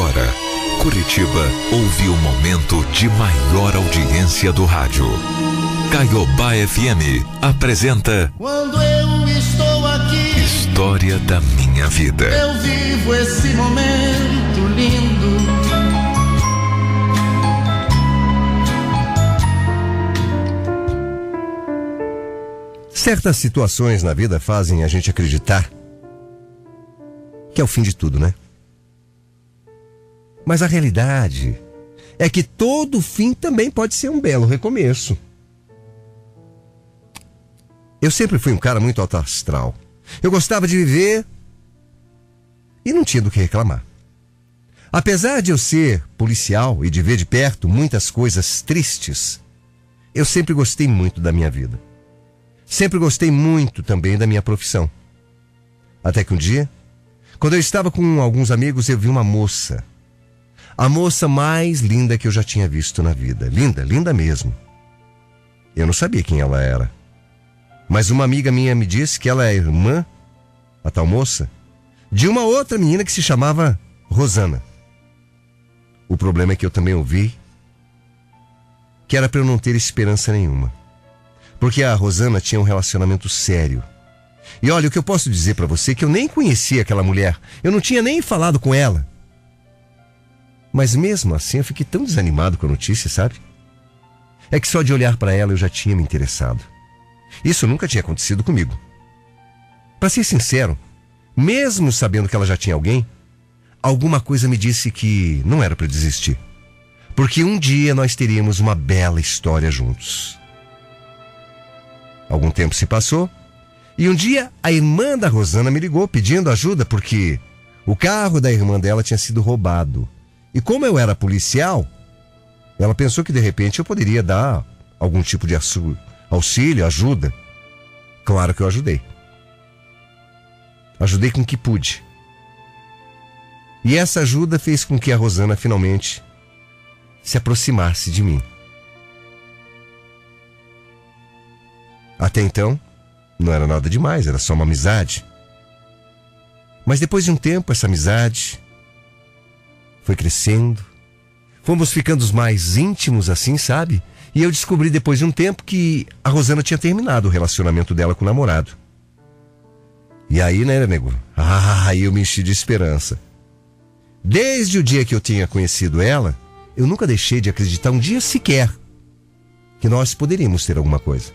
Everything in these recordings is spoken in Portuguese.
Agora, Curitiba ouve o momento de maior audiência do rádio. Caiobá FM apresenta Quando eu estou aqui, História da Minha Vida. eu vivo esse momento lindo. Certas situações na vida fazem a gente acreditar que é o fim de tudo, né? Mas a realidade é que todo fim também pode ser um belo recomeço. Eu sempre fui um cara muito alto astral. Eu gostava de viver e não tinha do que reclamar. Apesar de eu ser policial e de ver de perto muitas coisas tristes, eu sempre gostei muito da minha vida. Sempre gostei muito também da minha profissão. Até que um dia, quando eu estava com alguns amigos, eu vi uma moça. A moça mais linda que eu já tinha visto na vida. Linda, linda mesmo. Eu não sabia quem ela era. Mas uma amiga minha me disse que ela é irmã, a tal moça, de uma outra menina que se chamava Rosana. O problema é que eu também ouvi que era para eu não ter esperança nenhuma. Porque a Rosana tinha um relacionamento sério. E olha, o que eu posso dizer para você é que eu nem conhecia aquela mulher. Eu não tinha nem falado com ela. Mas mesmo assim eu fiquei tão desanimado com a notícia, sabe? É que só de olhar para ela eu já tinha me interessado. Isso nunca tinha acontecido comigo. Para ser sincero, mesmo sabendo que ela já tinha alguém, alguma coisa me disse que não era para desistir. Porque um dia nós teríamos uma bela história juntos. Algum tempo se passou e um dia a irmã da Rosana me ligou pedindo ajuda porque o carro da irmã dela tinha sido roubado. E como eu era policial, ela pensou que de repente eu poderia dar algum tipo de auxílio, ajuda. Claro que eu ajudei. Ajudei com o que pude. E essa ajuda fez com que a Rosana finalmente se aproximasse de mim. Até então, não era nada demais, era só uma amizade. Mas depois de um tempo, essa amizade foi crescendo. Fomos ficando mais íntimos assim, sabe? E eu descobri depois de um tempo que a Rosana tinha terminado o relacionamento dela com o namorado. E aí, né, nego? Ah, eu me enchi de esperança. Desde o dia que eu tinha conhecido ela, eu nunca deixei de acreditar um dia sequer que nós poderíamos ter alguma coisa.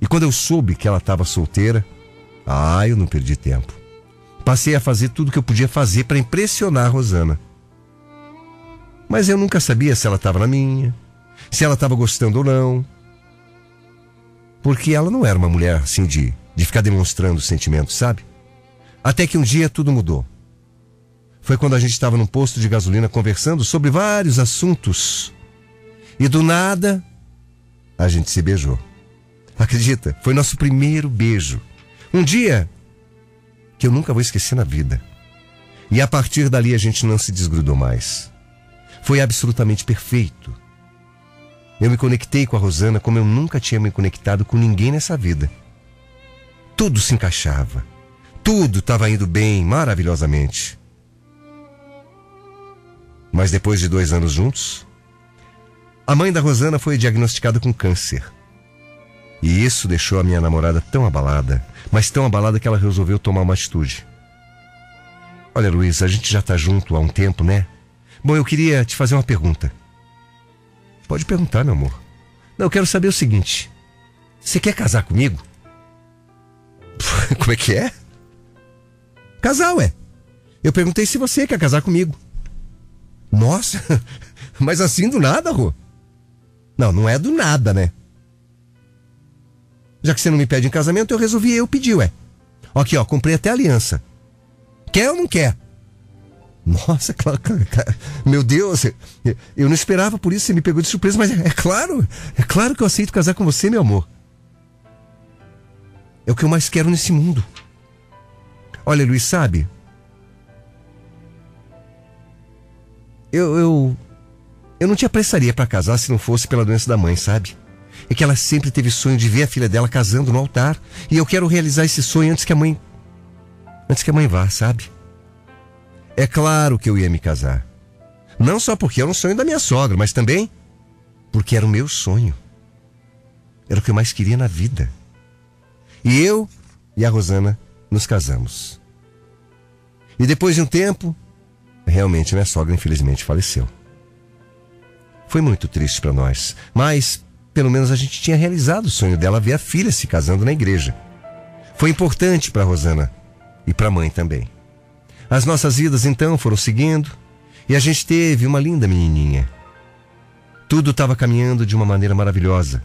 E quando eu soube que ela estava solteira, ah, eu não perdi tempo. Passei a fazer tudo que eu podia fazer para impressionar a Rosana. Mas eu nunca sabia se ela estava na minha, se ela estava gostando ou não. Porque ela não era uma mulher assim de, de ficar demonstrando sentimentos, sabe? Até que um dia tudo mudou. Foi quando a gente estava num posto de gasolina conversando sobre vários assuntos. E do nada, a gente se beijou. Acredita? Foi nosso primeiro beijo. Um dia que eu nunca vou esquecer na vida. E a partir dali a gente não se desgrudou mais. Foi absolutamente perfeito. Eu me conectei com a Rosana como eu nunca tinha me conectado com ninguém nessa vida. Tudo se encaixava. Tudo estava indo bem, maravilhosamente. Mas depois de dois anos juntos, a mãe da Rosana foi diagnosticada com câncer. E isso deixou a minha namorada tão abalada, mas tão abalada que ela resolveu tomar uma atitude. Olha, Luiz, a gente já tá junto há um tempo, né? Bom, eu queria te fazer uma pergunta. Pode perguntar, meu amor. Não, eu quero saber o seguinte: você quer casar comigo? Como é que é? Casar, ué. Eu perguntei se você quer casar comigo. Nossa, mas assim do nada, Rô? Não, não é do nada, né? Já que você não me pede em casamento, eu resolvi eu pedir, ué. Aqui, ó, comprei até aliança. Quer ou não quer? Nossa, claro, claro. meu Deus, eu- não esperava por isso, você me pegou de surpresa, mas é, claro, é claro que eu aceito casar com você, meu amor. É o que eu mais quero nesse mundo. Olha, Luiz, sabe? Eu, eu, eu não te apressaria pra casar se não fosse pela doença da mãe, sabe? É que ela sempre teve sonho de ver a filha dela casando no altar. E eu quero realizar esse sonho antes que a mãe. Antes que a mãe vá, sabe? É claro que eu ia me casar. Não só porque era um sonho da minha sogra, mas também porque era o meu sonho. Era o que eu mais queria na vida. E eu e a Rosana nos casamos. E depois de um tempo, realmente minha sogra infelizmente faleceu. Foi muito triste para nós, mas pelo menos a gente tinha realizado o sonho dela ver a filha se casando na igreja. Foi importante para Rosana e para a mãe também. As nossas vidas então foram seguindo e a gente teve uma linda menininha. Tudo estava caminhando de uma maneira maravilhosa,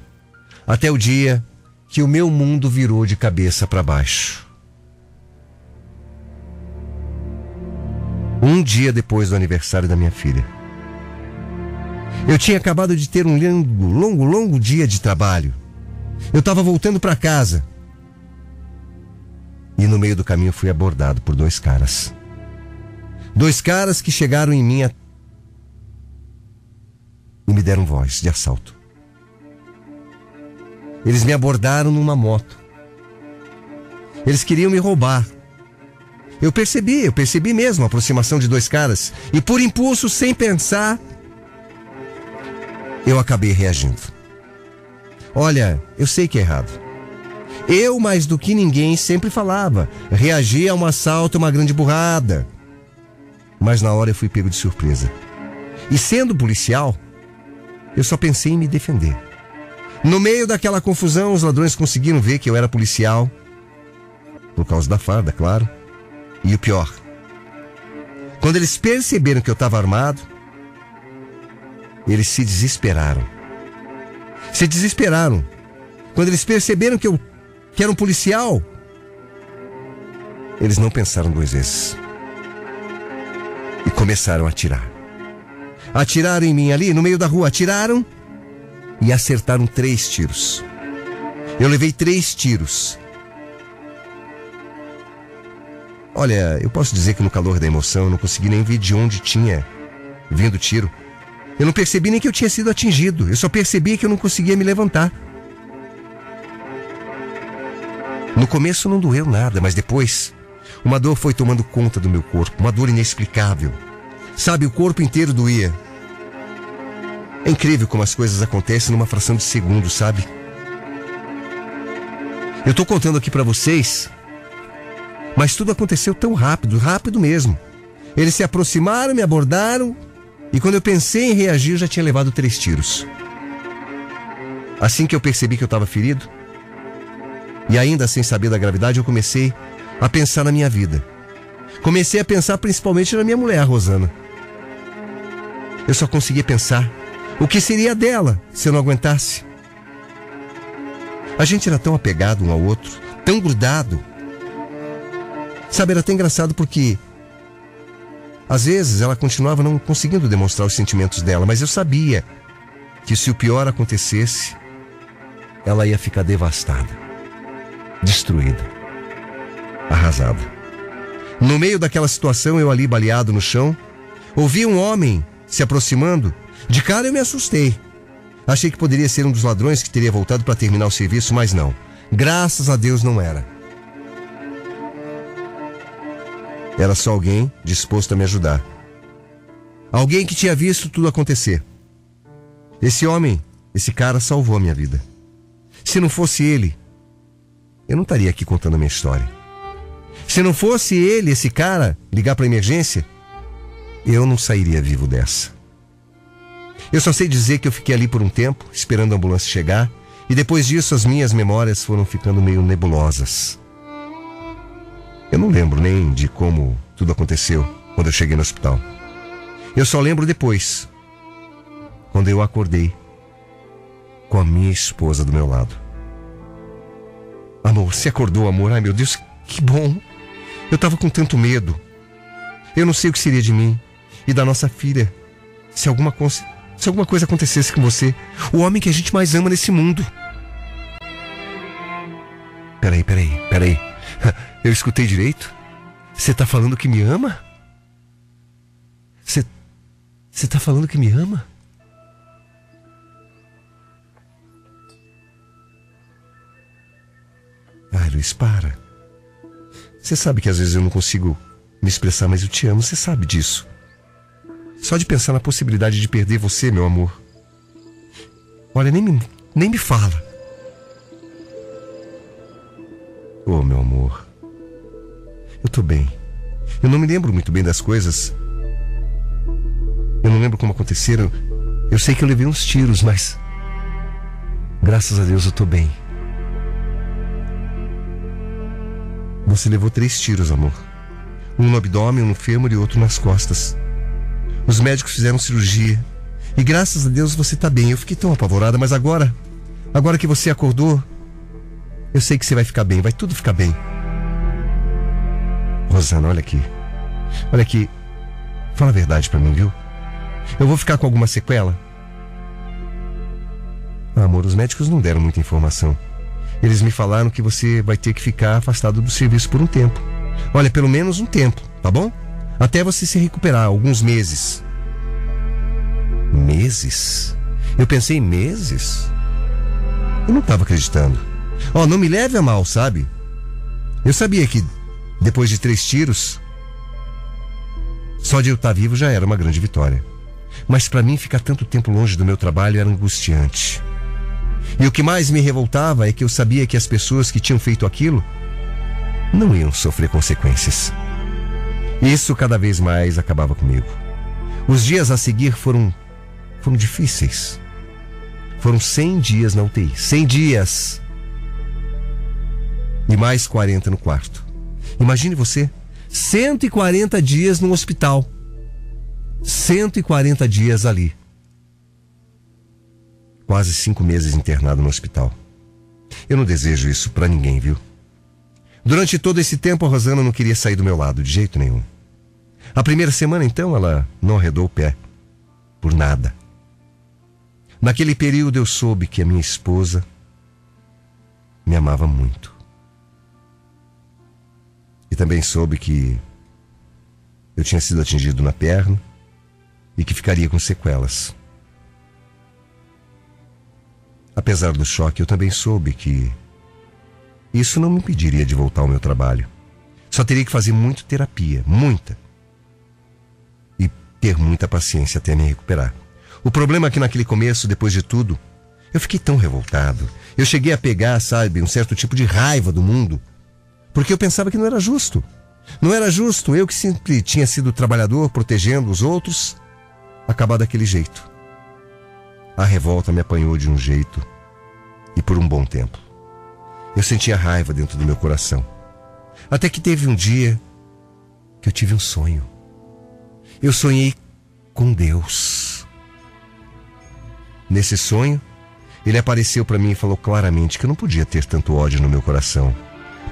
até o dia que o meu mundo virou de cabeça para baixo. Um dia depois do aniversário da minha filha. Eu tinha acabado de ter um longo, longo, longo dia de trabalho. Eu estava voltando para casa. E no meio do caminho fui abordado por dois caras. Dois caras que chegaram em mim e me deram voz de assalto. Eles me abordaram numa moto. Eles queriam me roubar. Eu percebi, eu percebi mesmo a aproximação de dois caras. E por impulso, sem pensar, eu acabei reagindo. Olha, eu sei que é errado. Eu, mais do que ninguém, sempre falava: reagir a um assalto é uma grande burrada. Mas na hora eu fui pego de surpresa. E sendo policial, eu só pensei em me defender. No meio daquela confusão, os ladrões conseguiram ver que eu era policial. Por causa da farda, claro. E o pior. Quando eles perceberam que eu estava armado, eles se desesperaram. Se desesperaram. Quando eles perceberam que eu que era um policial, eles não pensaram duas vezes. E começaram a atirar. Atiraram em mim ali, no meio da rua, atiraram e acertaram três tiros. Eu levei três tiros. Olha, eu posso dizer que no calor da emoção eu não consegui nem ver de onde tinha vindo o tiro. Eu não percebi nem que eu tinha sido atingido. Eu só percebi que eu não conseguia me levantar. No começo não doeu nada, mas depois uma dor foi tomando conta do meu corpo, uma dor inexplicável. Sabe, o corpo inteiro doía. É incrível como as coisas acontecem numa fração de segundo, sabe? Eu tô contando aqui para vocês, mas tudo aconteceu tão rápido, rápido mesmo. Eles se aproximaram, me abordaram, e quando eu pensei em reagir, já tinha levado três tiros. Assim que eu percebi que eu estava ferido, e ainda sem saber da gravidade, eu comecei a pensar na minha vida. Comecei a pensar principalmente na minha mulher, Rosana. Eu só conseguia pensar o que seria dela se eu não aguentasse. A gente era tão apegado um ao outro, tão grudado. Sabe, era até engraçado porque às vezes ela continuava não conseguindo demonstrar os sentimentos dela, mas eu sabia que se o pior acontecesse, ela ia ficar devastada, destruída, arrasada. No meio daquela situação, eu ali baleado no chão, ouvi um homem se aproximando. De cara eu me assustei. Achei que poderia ser um dos ladrões que teria voltado para terminar o serviço, mas não. Graças a Deus não era. Era só alguém disposto a me ajudar. Alguém que tinha visto tudo acontecer. Esse homem, esse cara salvou a minha vida. Se não fosse ele, eu não estaria aqui contando a minha história. Se não fosse ele, esse cara, ligar para emergência, eu não sairia vivo dessa. Eu só sei dizer que eu fiquei ali por um tempo, esperando a ambulância chegar, e depois disso as minhas memórias foram ficando meio nebulosas. Eu não lembro nem de como tudo aconteceu quando eu cheguei no hospital. Eu só lembro depois, quando eu acordei com a minha esposa do meu lado. Amor, você acordou, amor? Ai meu Deus, que bom! Eu tava com tanto medo. Eu não sei o que seria de mim e da nossa filha se alguma, se alguma coisa acontecesse com você. O homem que a gente mais ama nesse mundo. Peraí, peraí, peraí. Eu escutei direito? Você tá falando que me ama? Você. Você tá falando que me ama? Ai, Luiz, para. Você sabe que às vezes eu não consigo me expressar, mas eu te amo, você sabe disso. Só de pensar na possibilidade de perder você, meu amor. Olha, nem me, nem me fala. Oh, meu amor. Eu tô bem. Eu não me lembro muito bem das coisas. Eu não lembro como aconteceram. Eu sei que eu levei uns tiros, mas. Graças a Deus eu tô bem. Você levou três tiros, amor. Um no abdômen, um no fêmur e outro nas costas. Os médicos fizeram cirurgia. E graças a Deus você tá bem. Eu fiquei tão apavorada, mas agora, agora que você acordou, eu sei que você vai ficar bem, vai tudo ficar bem. Rosana, olha aqui. Olha aqui. Fala a verdade para mim, viu? Eu vou ficar com alguma sequela? Ah, amor, os médicos não deram muita informação. Eles me falaram que você vai ter que ficar afastado do serviço por um tempo. Olha, pelo menos um tempo, tá bom? Até você se recuperar, alguns meses. Meses? Eu pensei meses? Eu não estava acreditando. Ó, oh, não me leve a mal, sabe? Eu sabia que depois de três tiros, só de eu estar vivo já era uma grande vitória. Mas para mim ficar tanto tempo longe do meu trabalho era angustiante. E o que mais me revoltava é que eu sabia que as pessoas que tinham feito aquilo não iam sofrer consequências. Isso cada vez mais acabava comigo. Os dias a seguir foram foram difíceis. Foram 100 dias na UTI. 100 dias. E mais 40 no quarto. Imagine você, 140 dias no hospital. 140 dias ali. Quase cinco meses internado no hospital. Eu não desejo isso para ninguém, viu? Durante todo esse tempo, a Rosana não queria sair do meu lado, de jeito nenhum. A primeira semana, então, ela não arredou o pé. Por nada. Naquele período, eu soube que a minha esposa me amava muito. E também soube que eu tinha sido atingido na perna e que ficaria com sequelas. Apesar do choque, eu também soube que isso não me impediria de voltar ao meu trabalho. Só teria que fazer muita terapia, muita. E ter muita paciência até me recuperar. O problema é que naquele começo, depois de tudo, eu fiquei tão revoltado. Eu cheguei a pegar, sabe, um certo tipo de raiva do mundo. Porque eu pensava que não era justo. Não era justo eu que sempre tinha sido trabalhador, protegendo os outros, acabar daquele jeito. A revolta me apanhou de um jeito e por um bom tempo. Eu sentia raiva dentro do meu coração. Até que teve um dia que eu tive um sonho. Eu sonhei com Deus. Nesse sonho, ele apareceu para mim e falou claramente que eu não podia ter tanto ódio no meu coração.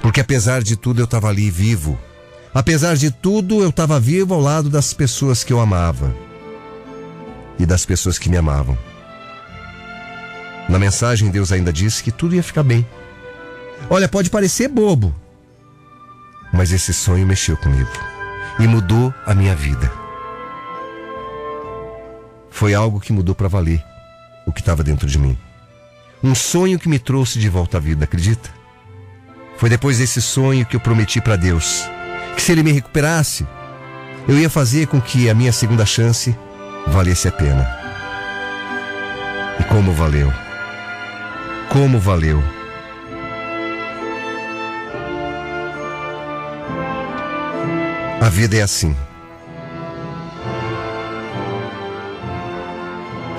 Porque apesar de tudo eu estava ali vivo. Apesar de tudo eu estava vivo ao lado das pessoas que eu amava e das pessoas que me amavam. Na mensagem, Deus ainda disse que tudo ia ficar bem. Olha, pode parecer bobo, mas esse sonho mexeu comigo e mudou a minha vida. Foi algo que mudou para valer o que estava dentro de mim. Um sonho que me trouxe de volta à vida, acredita? Foi depois desse sonho que eu prometi para Deus que se ele me recuperasse, eu ia fazer com que a minha segunda chance valesse a pena. E como valeu? Como valeu? A vida é assim.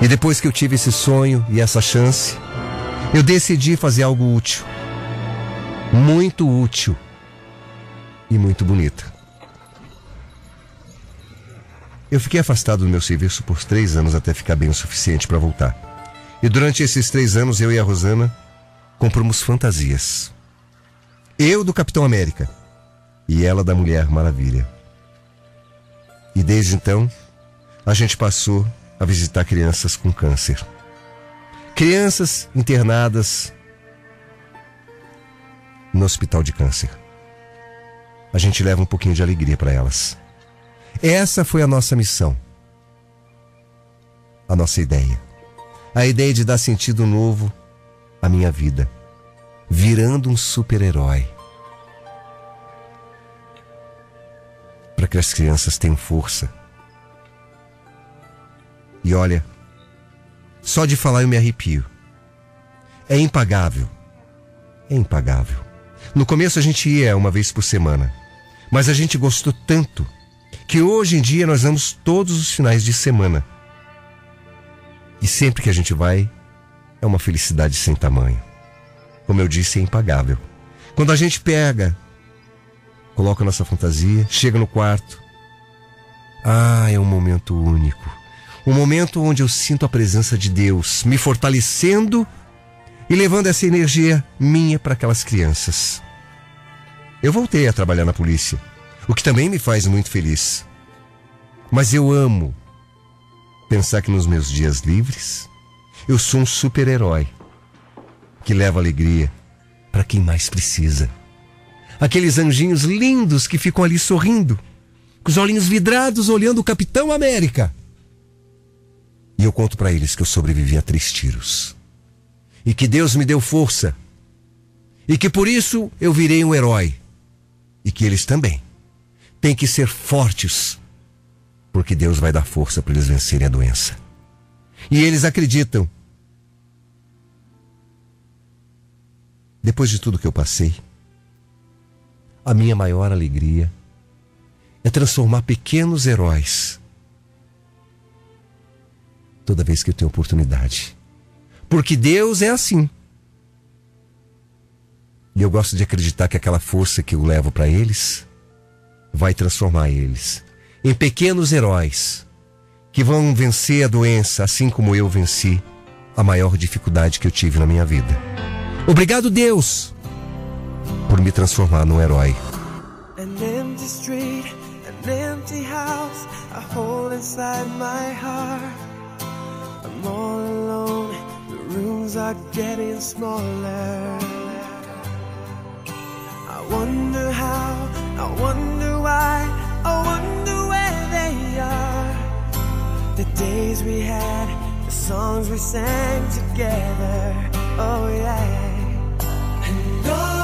E depois que eu tive esse sonho e essa chance, eu decidi fazer algo útil. Muito útil. E muito bonito. Eu fiquei afastado do meu serviço por três anos até ficar bem o suficiente para voltar. E durante esses três anos, eu e a Rosana compramos fantasias. Eu do Capitão América e ela da Mulher Maravilha. E desde então, a gente passou a visitar crianças com câncer. Crianças internadas no hospital de câncer. A gente leva um pouquinho de alegria para elas. Essa foi a nossa missão. A nossa ideia a ideia de dar sentido novo à minha vida, virando um super-herói. para que as crianças tenham força. E olha, só de falar eu me arrepio. É impagável. É impagável. No começo a gente ia uma vez por semana, mas a gente gostou tanto que hoje em dia nós vamos todos os finais de semana. E sempre que a gente vai, é uma felicidade sem tamanho. Como eu disse, é impagável. Quando a gente pega, coloca nossa fantasia, chega no quarto. Ah, é um momento único. Um momento onde eu sinto a presença de Deus me fortalecendo e levando essa energia minha para aquelas crianças. Eu voltei a trabalhar na polícia, o que também me faz muito feliz. Mas eu amo pensar que nos meus dias livres eu sou um super-herói que leva alegria para quem mais precisa. Aqueles anjinhos lindos que ficam ali sorrindo, com os olhinhos vidrados olhando o Capitão América. E eu conto para eles que eu sobrevivi a três tiros. E que Deus me deu força. E que por isso eu virei um herói. E que eles também têm que ser fortes, porque Deus vai dar força para eles vencerem a doença. E eles acreditam Depois de tudo que eu passei, a minha maior alegria é transformar pequenos heróis toda vez que eu tenho oportunidade. Porque Deus é assim. E eu gosto de acreditar que aquela força que eu levo para eles vai transformar eles em pequenos heróis que vão vencer a doença assim como eu venci a maior dificuldade que eu tive na minha vida. Obrigado, Deus, por me transformar num herói. I'm all alone, the rooms are getting smaller. Wonder how, I wonder why, I wonder where they are. The days we had, the songs we sang together. Oh yeah. holding